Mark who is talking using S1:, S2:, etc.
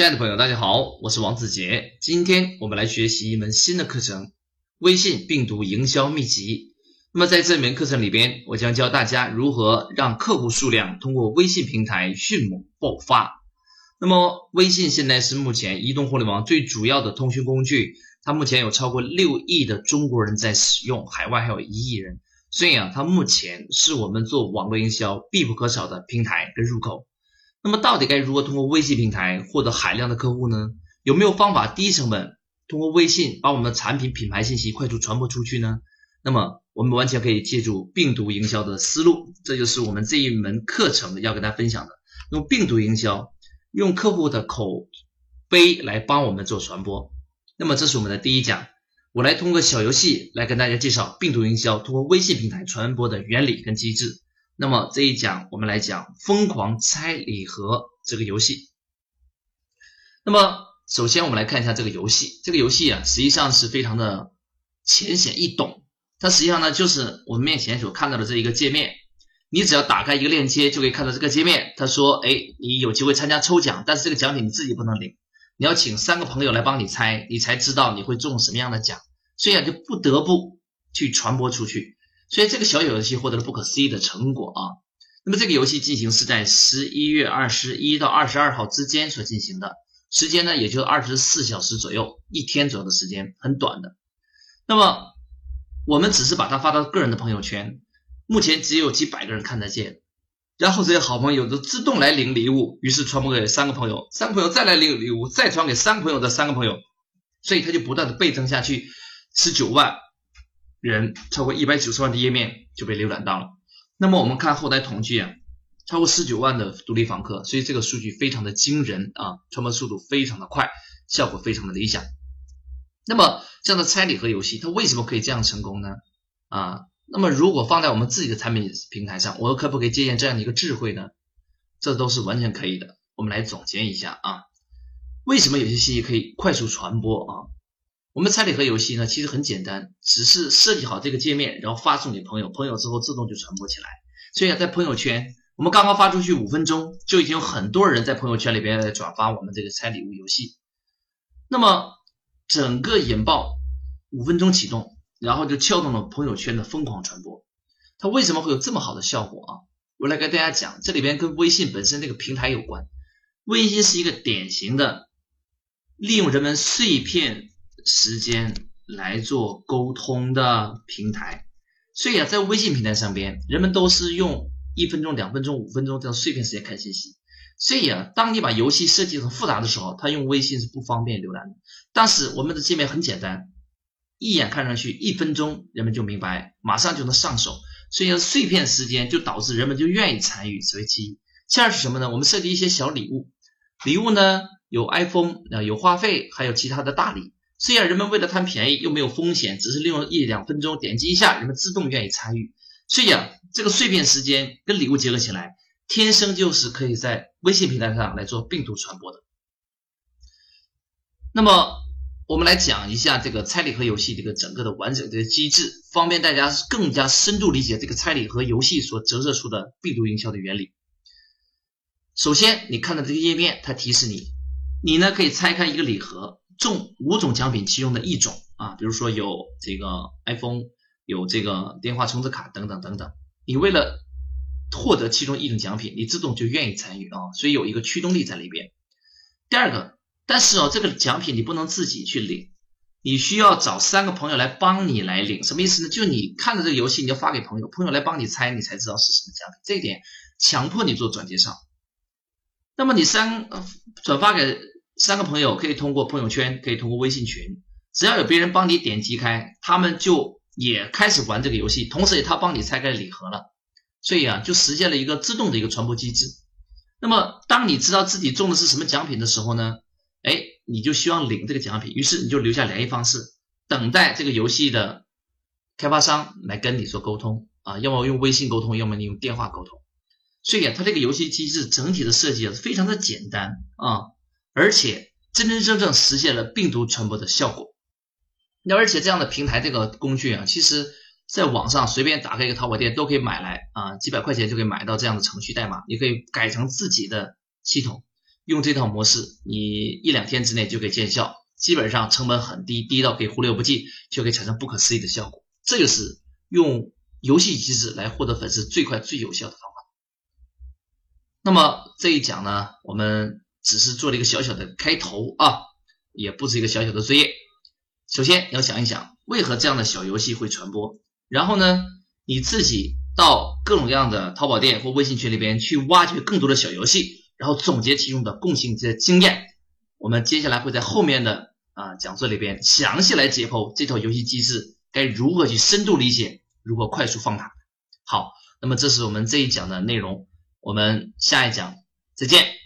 S1: 亲爱的朋友，大家好，我是王子杰。今天我们来学习一门新的课程——微信病毒营销秘籍。那么在这门课程里边，我将教大家如何让客户数量通过微信平台迅猛爆发。那么，微信现在是目前移动互联网最主要的通讯工具，它目前有超过六亿的中国人在使用，海外还有一亿人，所以啊，它目前是我们做网络营销必不可少的平台跟入口。那么到底该如何通过微信平台获得海量的客户呢？有没有方法低成本通过微信把我们的产品品牌信息快速传播出去呢？那么我们完全可以借助病毒营销的思路，这就是我们这一门课程要跟大家分享的。用病毒营销，用客户的口碑来帮我们做传播。那么这是我们的第一讲，我来通过小游戏来跟大家介绍病毒营销通过微信平台传播的原理跟机制。那么这一讲我们来讲疯狂拆礼盒这个游戏。那么首先我们来看一下这个游戏，这个游戏啊实际上是非常的浅显易懂。它实际上呢就是我们面前所看到的这一个界面，你只要打开一个链接就可以看到这个界面。他说，哎，你有机会参加抽奖，但是这个奖品你自己不能领，你要请三个朋友来帮你猜，你才知道你会中什么样的奖，所以啊就不得不去传播出去。所以这个小游戏获得了不可思议的成果啊！那么这个游戏进行是在十一月二十一到二十二号之间所进行的，时间呢也就二十四小时左右，一天左右的时间，很短的。那么我们只是把它发到个人的朋友圈，目前只有几百个人看得见，然后这些好朋友都自动来领礼物，于是传播给三个朋友，三个朋友再来领礼物，再传给三个朋友的三个朋友，所以它就不断的倍增下去，十九万。人超过一百九十万的页面就被浏览到了。那么我们看后台统计啊，超过十九万的独立访客，所以这个数据非常的惊人啊，传播速度非常的快，效果非常的理想。那么这样的猜礼盒游戏，它为什么可以这样成功呢？啊，那么如果放在我们自己的产品平台上，我可不可以借鉴这样的一个智慧呢？这都是完全可以的。我们来总结一下啊，为什么有些信息可以快速传播啊？我们猜礼盒游戏呢，其实很简单，只是设计好这个界面，然后发送给朋友，朋友之后自动就传播起来。所以啊，在朋友圈，我们刚刚发出去五分钟，就已经有很多人在朋友圈里边转发我们这个猜礼物游戏。那么整个引爆五分钟启动，然后就撬动了朋友圈的疯狂传播。它为什么会有这么好的效果啊？我来跟大家讲，这里边跟微信本身这个平台有关。微信是一个典型的利用人们碎片。时间来做沟通的平台，所以啊，在微信平台上边，人们都是用一分钟、两分钟、五分钟这样碎片时间看信息。所以啊，当你把游戏设计很复杂的时候，它用微信是不方便浏览的。但是我们的界面很简单，一眼看上去一分钟，人们就明白，马上就能上手。所以碎片时间就导致人们就愿意参与，所以其一。其二是什么呢？我们设计一些小礼物，礼物呢有 iPhone 啊，有话费，还有其他的大礼。虽然人们为了贪便宜又没有风险，只是利用一两分钟点击一下，人们自动愿意参与。所以啊，这个碎片时间跟礼物结合起来，天生就是可以在微信平台上来做病毒传播的。那么，我们来讲一下这个猜礼盒游戏这个整个的完整的机制，方便大家更加深度理解这个猜礼盒游戏所折射出的病毒营销的原理。首先，你看到这个页面，它提示你，你呢可以拆开一个礼盒。中五种奖品其中的一种啊，比如说有这个 iPhone，有这个电话充值卡等等等等。你为了获得其中一种奖品，你自动就愿意参与啊，所以有一个驱动力在里边。第二个，但是哦，这个奖品你不能自己去领，你需要找三个朋友来帮你来领。什么意思呢？就你看着这个游戏，你要发给朋友，朋友来帮你猜，你才知道是什么奖品。这一点强迫你做转介绍。那么你三转发给。三个朋友可以通过朋友圈，可以通过微信群，只要有别人帮你点击开，他们就也开始玩这个游戏，同时也他帮你拆开礼盒了，所以啊，就实现了一个自动的一个传播机制。那么，当你知道自己中的是什么奖品的时候呢？哎，你就希望领这个奖品，于是你就留下联系方式，等待这个游戏的开发商来跟你做沟通啊，要么用微信沟通，要么你用电话沟通。所以啊，它这个游戏机制整体的设计啊，非常的简单啊。而且真真正正实现了病毒传播的效果。那而且这样的平台这个工具啊，其实在网上随便打开一个淘宝店都可以买来啊，几百块钱就可以买到这样的程序代码，你可以改成自己的系统。用这套模式，你一两天之内就可以见效，基本上成本很低，低到可以忽略不计，就可以产生不可思议的效果。这就是用游戏机制来获得粉丝最快最有效的方法。那么这一讲呢，我们只是做了一个小小的开头啊，也布置一个小小的作业。首先要想一想，为何这样的小游戏会传播？然后呢，你自己到各种各样的淘宝店或微信群里边去挖掘更多的小游戏，然后总结其中的共性这些经验。我们接下来会在后面的啊讲座里边详细来解剖这套游戏机制该如何去深度理解，如何快速放大。好，那么这是我们这一讲的内容，我们下一讲再见。